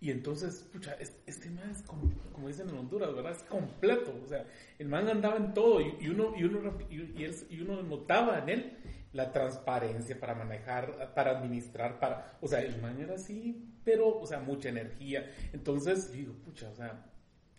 y entonces, pucha, este man es como, como, dicen en Honduras, ¿verdad? Es completo. O sea, el man andaba en todo y, y uno, y, uno, y, él, y uno notaba en él la transparencia para manejar, para administrar, para, o sea, el man era así, pero, o sea, mucha energía. Entonces, digo, pucha, o sea,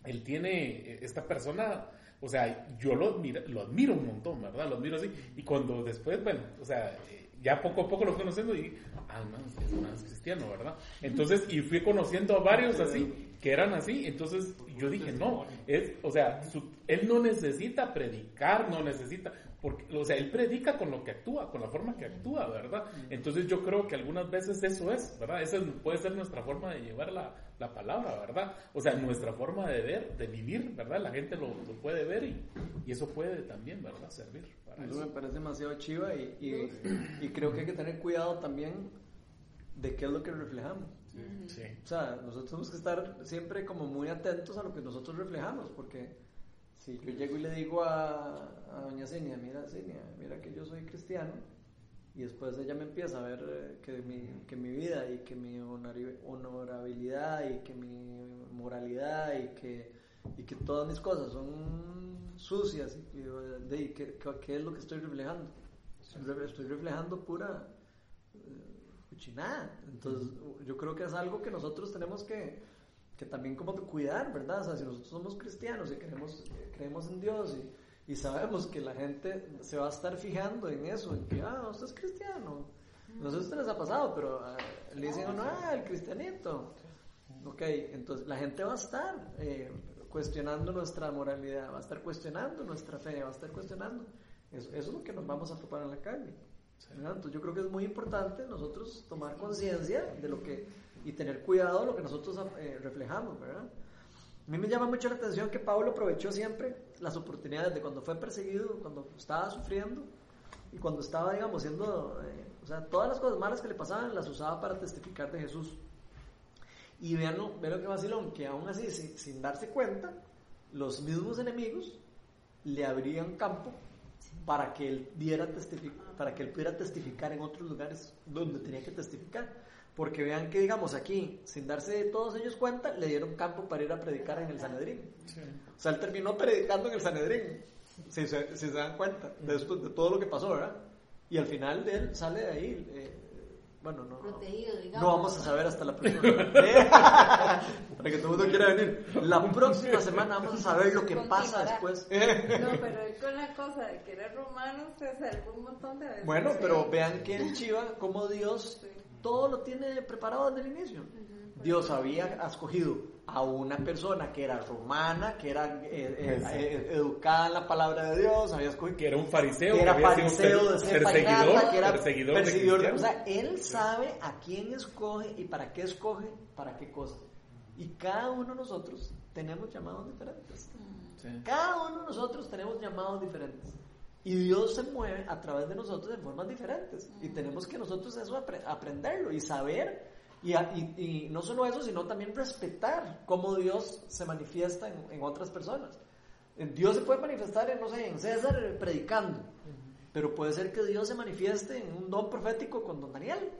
él tiene, esta persona, o sea, yo lo admiro, lo admiro un montón, ¿verdad? Lo admiro así. Y cuando después, bueno, o sea, ya poco a poco lo conociendo y, ah, no, es más cristiano, ¿verdad? Entonces, y fui conociendo a varios así, que eran así, entonces yo dije, no, es, o sea, su, él no necesita predicar, no necesita, porque, o sea, él predica con lo que actúa, con la forma que actúa, ¿verdad? Entonces yo creo que algunas veces eso es, ¿verdad? Esa puede ser nuestra forma de llevar la, la palabra, ¿verdad? O sea, nuestra forma de ver, de vivir, ¿verdad? La gente lo, lo puede ver y, y, eso puede también, ¿verdad? Servir. Para eso, eso. me parece demasiado chiva y, y, y, creo que hay que tener cuidado también de qué es lo que reflejamos. Sí. O sea, nosotros tenemos que estar siempre como muy atentos a lo que nosotros reflejamos, porque si yo llego y le digo a, a doña Cinia, mira Cinia, mira que yo soy cristiano, y después ella me empieza a ver eh, que, mi, que mi vida y que mi honorabilidad y que mi moralidad y que, y que todas mis cosas son sucias y, y, y que- ¿qué es lo que estoy reflejando? Estoy re- Estoy reflejando pura cochinada. Entonces yo creo que es algo que nosotros tenemos que, que también como cuidar, ¿verdad? O sea, si nosotros somos cristianos y queremos, eh, creemos en Dios y, y sabemos que la gente se va a estar fijando en eso, en que, ah, usted es cristiano. No sé si a ustedes les ha pasado, pero ah, le dicen a uno, ah, el cristianito. Ok, entonces la gente va a estar eh, cuestionando nuestra moralidad, va a estar cuestionando nuestra fe, va a estar cuestionando. Eso, eso es lo que nos vamos a topar en la calle. Entonces yo creo que es muy importante nosotros tomar conciencia de lo que y tener cuidado de lo que nosotros eh, reflejamos, ¿verdad? A mí me llama mucho la atención que Pablo aprovechó siempre las oportunidades de cuando fue perseguido, cuando estaba sufriendo y cuando estaba, digamos, siendo, eh, o sea, todas las cosas malas que le pasaban las usaba para testificar de Jesús. Y vean lo, vean lo que vacilón, que aún así, sin, sin darse cuenta, los mismos enemigos le abrían campo para que él diera para que él pudiera testificar en otros lugares donde tenía que testificar. Porque vean que, digamos, aquí, sin darse de todos ellos cuenta, le dieron campo para ir a predicar en el Sanedrín. O sea, él terminó predicando en el Sanedrín, si se, si se dan cuenta, después de todo lo que pasó, ¿verdad? Y al final de él sale de ahí, eh, bueno, no, Protegido, digamos. no vamos a saber hasta la próxima semana. Para que todo el mundo quiera venir. La próxima semana vamos a saber lo que pasa después. No, pero él con la cosa de que era romano se salvó un montón de veces. Bueno, pero vean que en Chiva, como Dios todo lo tiene preparado desde el inicio. Dios había escogido a una persona que era romana, que era eh, eh, eh, educada en la palabra de Dios, había escogido Que era un fariseo, que era que fariseo de perseguidor, que era perseguidor de perseguidor. O cristianos. sea, él sabe a quién escoge y para qué escoge, para qué cosa. Y cada uno de nosotros tenemos llamados diferentes. Cada uno de nosotros tenemos llamados diferentes. Y Dios se mueve a través de nosotros de formas diferentes. Y tenemos que nosotros eso apre- aprenderlo y saber. Y, y- y no solo eso, sino también respetar cómo Dios se manifiesta en, en otras personas. En Dios se puede manifestar, en, no sé, en César eh, predicando. Pero puede ser que Dios se manifieste en un don profético con don Daniel.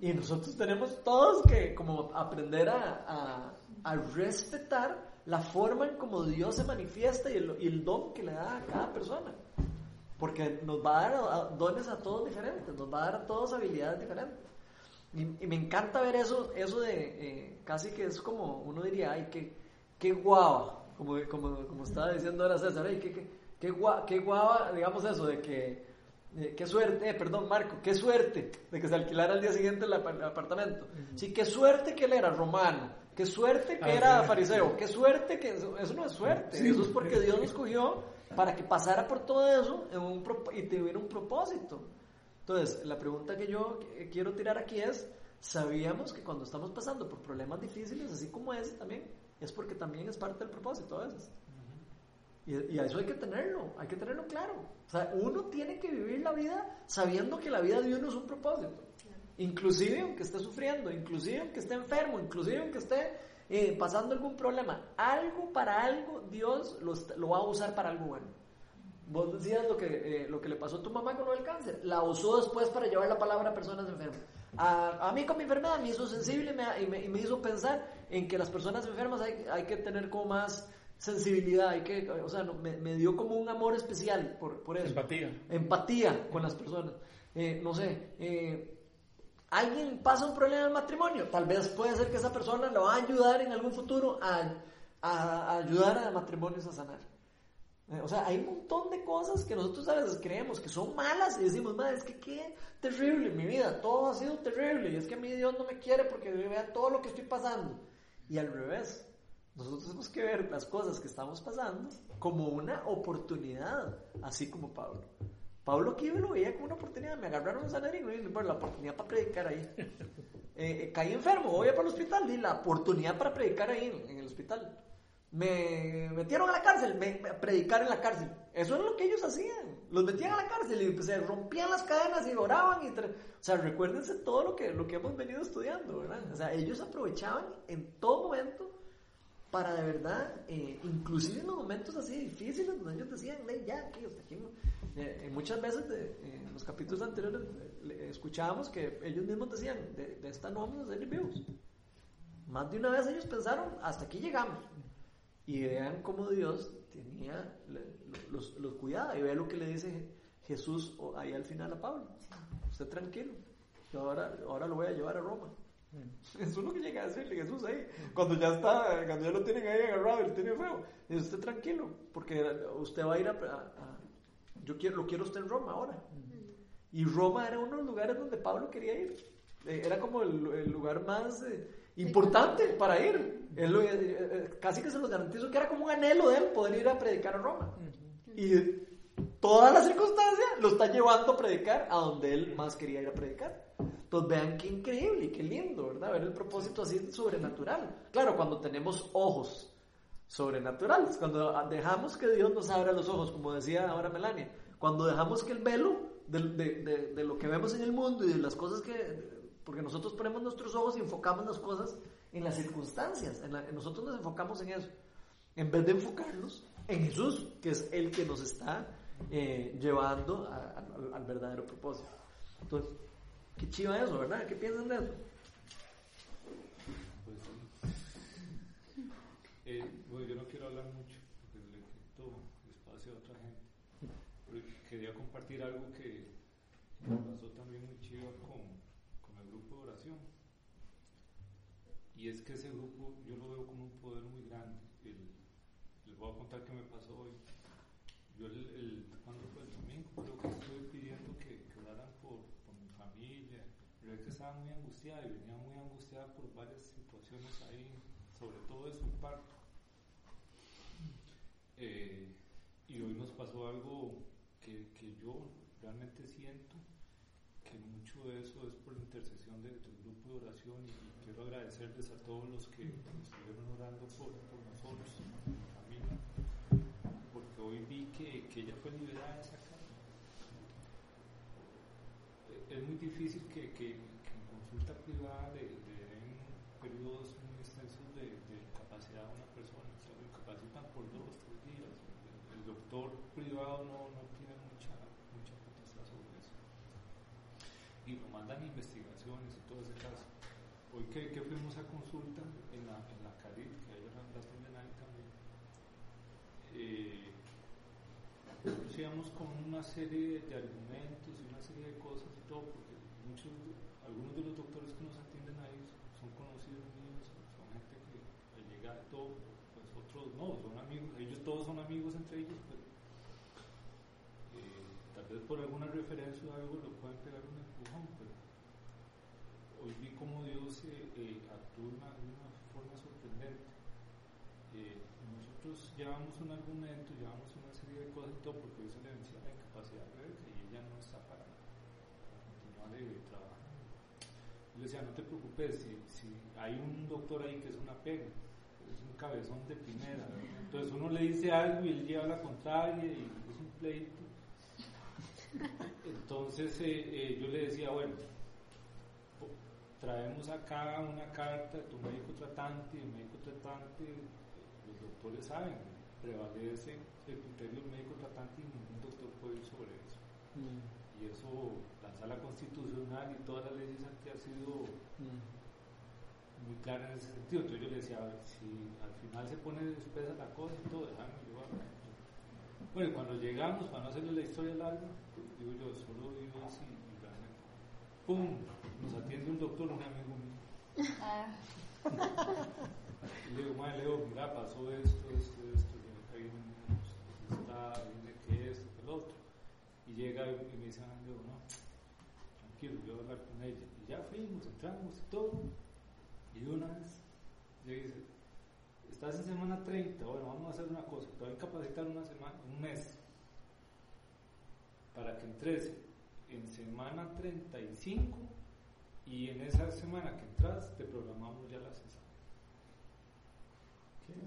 Y nosotros tenemos todos que como aprender a, a- a respetar la forma en como Dios se manifiesta y el, y el don que le da a cada persona. Porque nos va a dar dones a todos diferentes, nos va a dar a todos habilidades diferentes. Y, y me encanta ver eso, eso de eh, casi que es como uno diría, ay, qué, qué guava, como, como, como estaba diciendo ahora César, ay, qué, qué, qué, gua- qué guava, digamos eso, de que, eh, qué suerte, eh, perdón Marco, qué suerte de que se alquilara al día siguiente el, apa- el apartamento. Sí, qué suerte que él era romano, qué suerte que Ah, era sí. fariseo, qué suerte que eso, eso no es suerte, Sí. eso es porque Dios lo escogió para que pasara por todo eso en un, y tuviera un propósito. Entonces, la pregunta que yo eh, quiero tirar aquí es, ¿sabíamos que cuando estamos pasando por problemas difíciles, así como ese también, es porque también es parte del propósito a veces? Y, y a eso hay que tenerlo, hay que tenerlo claro. O sea, uno tiene que vivir la vida sabiendo que la vida de uno es un propósito. Inclusive aunque esté sufriendo, inclusive aunque esté enfermo, inclusive aunque esté eh, pasando algún problema, algo para algo Dios lo va a usar para algo bueno. Vos decías lo que, eh, lo que le pasó a tu mamá con lo del cáncer. La usó después para llevar la palabra a personas enfermas. A, a mí con mi enfermedad me hizo sensible y me, y me- y me hizo pensar en que las personas enfermas hay, hay que tener como más sensibilidad, hay que, o sea, no, me, me dio como un amor especial por, por eso. Empatía. Empatía con las personas. Eh, no sé, eh, alguien pasa un problema en el matrimonio, tal vez puede ser que esa persona le va a ayudar en algún futuro a, a- a ayudar a matrimonios a sanar. Eh, O sea, hay un montón de cosas que nosotros a veces creemos que son malas y decimos, madre, es que qué terrible mi vida, todo ha sido terrible y es que a mí Dios no me quiere porque vea todo lo que estoy pasando. Y al revés, nosotros tenemos que ver las cosas que estamos pasando como una oportunidad, así como Pablo. Pablo aquí lo veía como una oportunidad, me agarraron en Sanedrín, y bueno, la oportunidad para predicar ahí. Eh, eh, caí enfermo, voy a para el hospital, y la oportunidad para predicar ahí en, en el hospital. Me metieron a la cárcel, me, me- predicar en la cárcel. Eso es lo que ellos hacían. Los metían a la cárcel y pues, se rompían las cadenas y oraban. Y o sea, recuérdense todo lo que, lo que hemos venido estudiando, ¿verdad? O sea, ellos aprovechaban en todo momento para de verdad, eh, inclusive en los momentos así difíciles, donde ellos decían, "Ley, ya, aquí, hasta aquí. no". Eh, eh, muchas veces de, en los capítulos anteriores eh, escuchábamos que ellos mismos decían, de, de esta no vamos a salir vivos. Más de una vez ellos pensaron, hasta aquí llegamos. Y vean cómo Dios tenía, los, los cuidaba. Y vean lo que le dice Jesús ahí al final a Pablo. Usted tranquilo, yo ahora, ahora lo voy a llevar a Roma. Eso es lo que llega a decirle Jesús ahí. Cuando ya está, cuando ya lo tienen ahí agarrado y lo tienen feo. Dice usted tranquilo, porque usted va a ir a, a- a- yo quiero, lo quiero usted en Roma ahora. Y Roma era uno de los lugares donde Pablo quería ir. Eh, Era como el, el lugar más eh, importante para ir. Él lo- eh, eh, casi que se los garantizo que era como un anhelo de él poder ir a predicar a Roma. Y toda la circunstancia lo está llevando a predicar a donde él más quería ir a predicar. Entonces vean qué increíble y qué lindo, ¿verdad? Ver el propósito así sobrenatural. Claro, cuando tenemos ojos sobrenaturales, cuando dejamos que Dios nos abra los ojos, como decía ahora Melania, cuando dejamos que el velo de, de- de- de lo que vemos en el mundo y de las cosas que... Porque nosotros ponemos nuestros ojos y enfocamos las cosas en las circunstancias, en la- nosotros nos enfocamos en eso, en vez de enfocarnos en Jesús, que es el que nos está eh, llevando a- a- al, verdadero propósito. Entonces, qué chiva eso, ¿verdad? ¿Qué piensan de eso? Pues. Eh, bueno, yo no quiero hablar mucho porque le quito espacio a otra gente. Pero quería compartir algo que me pasó también muy chido con, con el grupo de oración. Y es que ese grupo yo lo veo como un poder muy grande. Les voy a contar qué me pasó hoy. Yo el, ¿cuándo fue? El domingo creo que estuve pidiendo que, que oraran por, por mi familia. Pero es que estaba muy angustiada y venía muy angustiada por varias situaciones ahí, sobre todo de su parto. Eh, y hoy nos pasó algo que, que yo realmente siento que mucho de eso es por la intercesión de- del grupo de oración y quiero agradecerles a todos los que estuvieron orando por, por nosotros, mi familia, porque hoy vi que, que ella fue liberada de esa carga. Eh, Es muy difícil que, que- en consulta privada le, den periodos muy extensos de, de capacidad a una persona, o lo incapacitan por dos, tres días. El, doctor privado no, no tiene mucha, mucha potestad sobre eso y lo mandan a investigaciones y todo ese caso. Hoy que, que fuimos a consulta en la, en la que ellos la atienden ahí también, eh, con una serie de argumentos y una serie de cosas y todo, porque muchos, algunos de los doctores que nos atienden ahí son conocidos míos, son gente que al llegar todo, pues otros no, son amigos, ellos todos son amigos entre ellos, pero eh, tal vez por alguna referencia o algo lo pueden pegar un empujón, pero hoy vi cómo Dios eh, eh, actúa de una, forma sorprendente. Eh, nosotros llevamos un argumento, llevamos una serie de cosas y todo, porque se le vencía la incapacidad de y ella no está para, continuar trabajando. Yo le decía, no te preocupes, si, hay un doctor ahí que es una pega, es un cabezón de primera, entonces uno le dice algo y él lleva la contraria y es un pleito. Entonces eh, yo le decía, bueno, traemos acá una carta de tu médico tratante y el médico tratante, los doctores saben, prevalece el criterio del médico tratante y ningún doctor puede ir sobre eso. Y eso, la sala constitucional y todas las leyes aquí ha sido muy clara en ese sentido. Entonces yo le decía, a ver, si al final se pone espesa la cosa y todo, déjame llevarlo. Bueno, cuando llegamos, para no hacerle la historia larga, digo yo, solo digo así, ¡pum! Nos atiende un doctor, un amigo mío. Y le digo, madre, Leo, mira, pasó esto, esto, esto, yo me un está, viene que esto, que el otro. Y llega y me dice, ah, Leo, no, tranquilo, yo voy a hablar con ella. Y ya fuimos, entramos y todo. Y de una vez, le dice, estás en semana 30, bueno, vamos a hacer una cosa, te voy a incapacitar una semana, un mes, para que entres en semana 35 y en esa semana que entras te programamos ya la cesárea.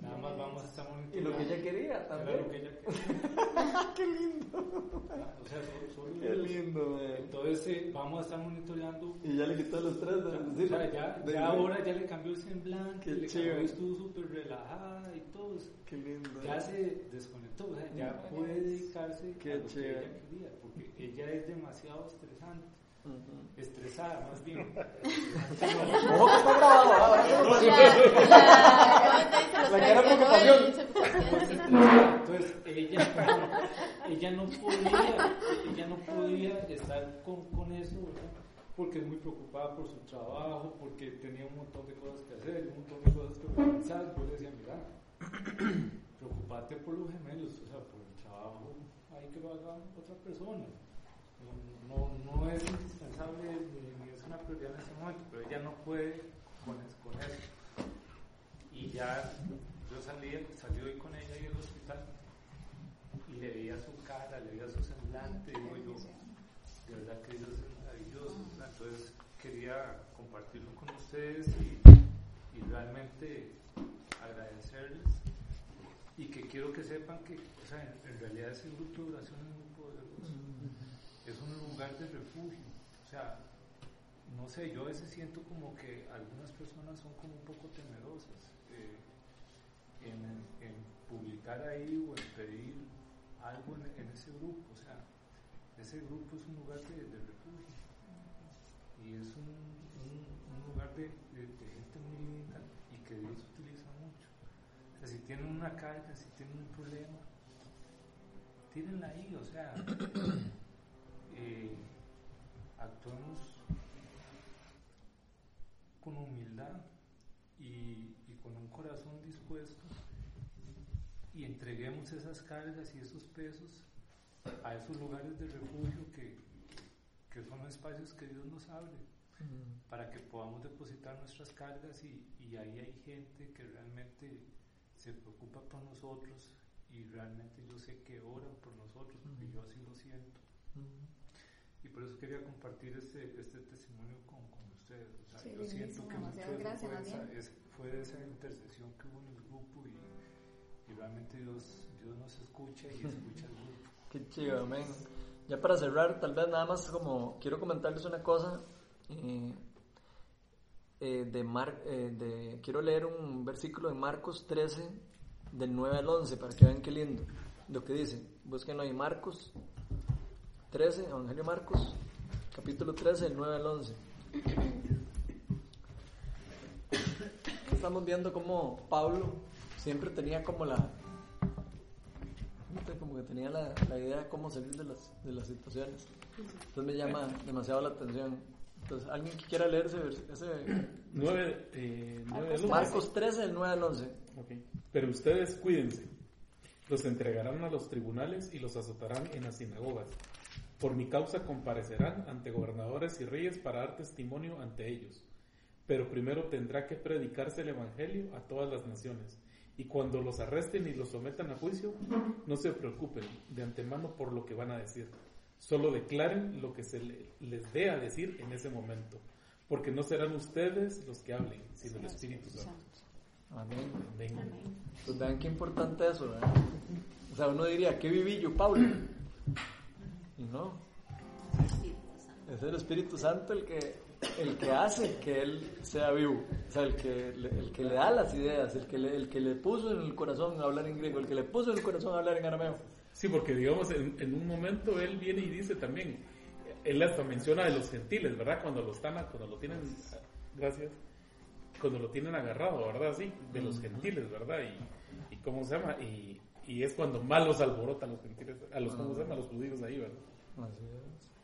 Nada más vamos a estar Y monitoreando. lo que ella quería también. Era lo que ella quería. Qué lindo. O sea, son Qué lindo, man. Entonces eh, vamos a estar monitoreando. Y ya le quitó los tres. O sea, ya, De- ya ahora ya le cambió el semblante, Qué le cambió, estuvo súper relajada y todo. Qué lindo. Ya se desconectó, o sea, ya puede dedicarse Qué a lo que chévere. ella quería, porque ella es demasiado estresante. Ujú. Estresada, más bien. Ojo que está grabado. La cara de preocupación. Entonces ella, ella no podía, ella no podía estar con, con eso, ¿verdad? Porque es muy preocupada por su trabajo, porque tenía un montón de cosas que hacer, un montón de cosas que organizar. Yo le decía, mira, preocupate por los gemelos, o sea, por el trabajo, hay que lo haga otra persona. No, no, es indispensable ni, es una prioridad en ese momento, pero ella no puede con, con eso. Y ya yo salí, salí hoy con ella y el hospital y le veía su cara, le veía su semblante, digo yo, de verdad que Dios es maravilloso. Entonces quería compartirlo con ustedes y, y realmente agradecerles y que quiero que sepan que o sea, en, en realidad ese grupo de oración es muy poderoso. Es un lugar de refugio. O sea, no sé, yo a veces siento como que algunas personas son como un poco temerosas eh, en, publicar ahí o en pedir algo en, ese grupo. O sea, ese grupo es un lugar de, refugio y es un, lugar de gente muy linda y que Dios utiliza mucho. O sea, si tienen una carga, si tienen un problema, tírenla ahí, o sea, eh, actuemos con humildad y, y con un corazón dispuesto y entreguemos esas cargas y esos pesos a esos lugares de refugio que, que son espacios que Dios nos abre para que podamos depositar nuestras cargas y, y ahí hay gente que realmente se preocupa por nosotros y realmente yo sé que oran por nosotros porque yo así lo siento y por eso quería compartir este, este testimonio con, con ustedes. O sea, Sí, yo siento que mucho demasiadas de eso gracias, fue, esa, es- fue esa intercesión que hubo en el grupo y, y realmente Dios, Dios nos escucha y escucha al grupo. Qué chido, amén. Ya para cerrar, tal vez nada más como quiero comentarles una cosa. eh, eh, de Mar, eh, de, quiero leer un versículo de Marcos 13, del 9 al 11, para que vean qué lindo lo que dice. Búsquenlo ahí, Marcos 13, Evangelio de Marcos, capítulo 13, del 9 al 11. Estamos viendo cómo Pablo siempre tenía como la, como que tenía la, la idea de cómo salir de las, de las situaciones. Entonces me llama demasiado la atención. Entonces, ¿alguien que quiera leer ese, ese 9, eh, nueve del once. Marcos 13, del 9 al 11? Ok. Pero ustedes cuídense. Los entregarán a los tribunales y los azotarán en las sinagogas. Por mi causa comparecerán ante gobernadores y reyes para dar testimonio ante ellos. Pero primero tendrá que predicarse el Evangelio a todas las naciones. Y cuando los arresten y los sometan a juicio, no se preocupen de antemano por lo que van a decir. Solo declaren lo que se le- les dé a decir en ese momento. Porque no serán ustedes los que hablen, sino el Espíritu Santo. Amén. Amén. Pues vean qué importante eso, ¿verdad? O sea, uno diría, ¿qué viví yo, Pablo? Y no. Es el Espíritu Santo el que, el que hace que Él sea vivo. O sea, el que, le- el que le da las ideas, el que, le, el que le puso en el corazón a hablar en griego, el que le puso en el corazón a hablar en arameo. Sí, porque digamos, en, en un momento él viene y dice también, él hasta menciona de los gentiles, ¿verdad? Cuando lo están, cuando lo tienen, gracias, cuando lo tienen agarrado, ¿verdad? Sí, de los gentiles, ¿verdad? Y, y cómo se llama, y, y es cuando más los alborotan los gentiles, a los, ¿cómo? A los judíos ahí, ¿verdad? Así es.